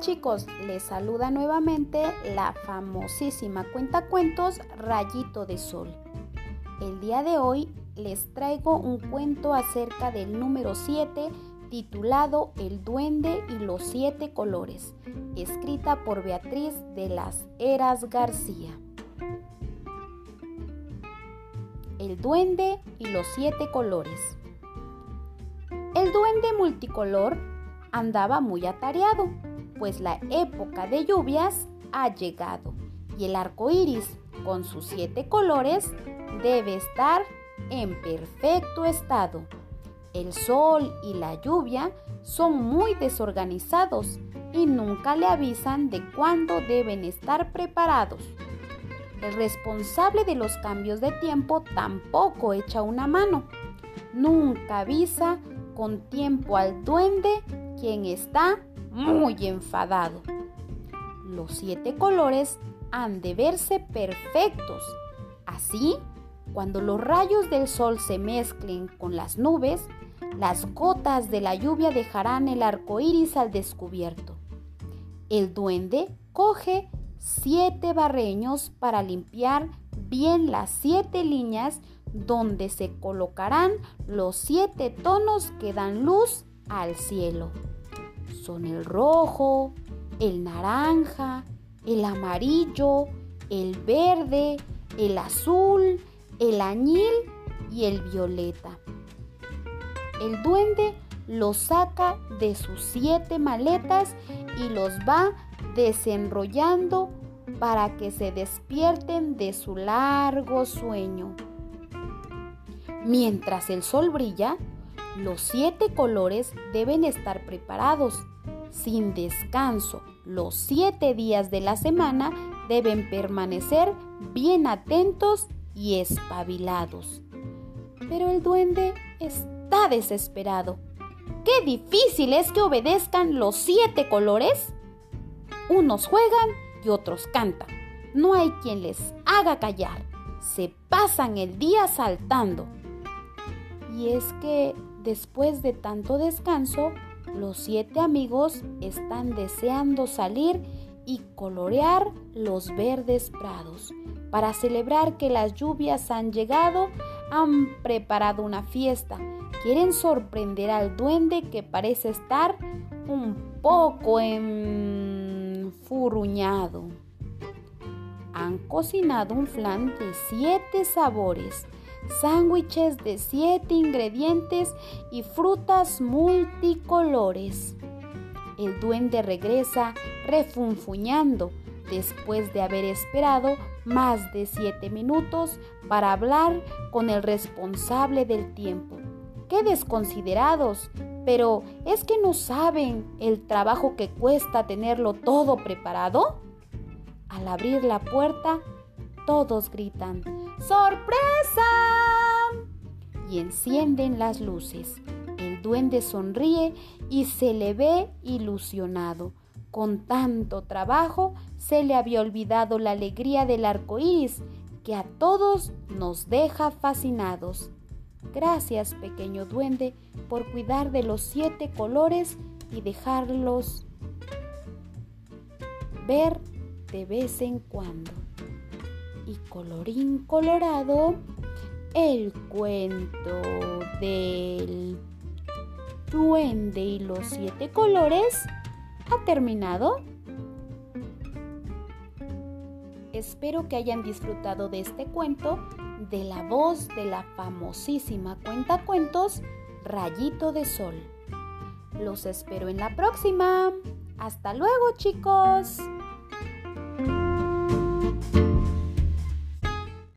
Chicos, les saluda nuevamente la famosísima cuentacuentos Rayito de Sol. El día de hoy les traigo un cuento acerca del número 7 titulado El duende y los siete colores, escrita por Beatriz de las Heras García. El duende y los siete colores. El duende multicolor andaba muy atareado, pues la época de lluvias ha llegado y el arco iris, con sus siete colores, debe estar en perfecto estado. El sol y la lluvia son muy desorganizados y nunca le avisan de cuándo deben estar preparados. El responsable de los cambios de tiempo tampoco echa una mano. Nunca avisa con tiempo al duende quien está muy enfadado. Los siete colores han de verse perfectos. Así, cuando los rayos del sol se mezclen con las nubes, las gotas de la lluvia dejarán el arco iris al descubierto. El duende coge siete barreños para limpiar bien las siete líneas donde se colocarán los siete tonos que dan luz al cielo. Son el rojo, el naranja, el amarillo, el verde, el azul, el añil y el violeta. El duende los saca de sus siete maletas y los va desenrollando para que se despierten de su largo sueño. Mientras el sol brilla, los siete colores deben estar preparados. Sin descanso, los siete días de la semana deben permanecer bien atentos y espabilados. Pero el duende está desesperado. ¡Qué difícil es que obedezcan los siete colores! Unos juegan y otros cantan. No hay quien les haga callar. Se pasan el día saltando. Y es que después de tanto descanso, los siete amigos están deseando salir y colorear los verdes prados. Para celebrar que las lluvias han llegado, han preparado una fiesta. Quieren sorprender al duende que parece estar un poco enfurruñado. Han cocinado un flan de siete sabores sándwiches de siete ingredientes y frutas multicolores. El duende regresa refunfuñando después de haber esperado más de siete minutos para hablar con el responsable del tiempo. ¡Qué desconsiderados! Pero ¿es que no saben el trabajo que cuesta tenerlo todo preparado? Al abrir la puerta, todos gritan, ¡Sorpresa! Encienden las luces. El duende sonríe y se le ve ilusionado. Con tanto trabajo se le había olvidado la alegría del arco iris que a todos nos deja fascinados. Gracias, pequeño duende, por cuidar de los siete colores y dejarlos ver de vez en cuando y colorín colorado, el cuento del duende y los siete colores ha terminado. Espero que hayan disfrutado de este cuento de la voz de la famosísima cuenta cuentos Rayito de Sol. Los espero en la próxima. Hasta luego chicos.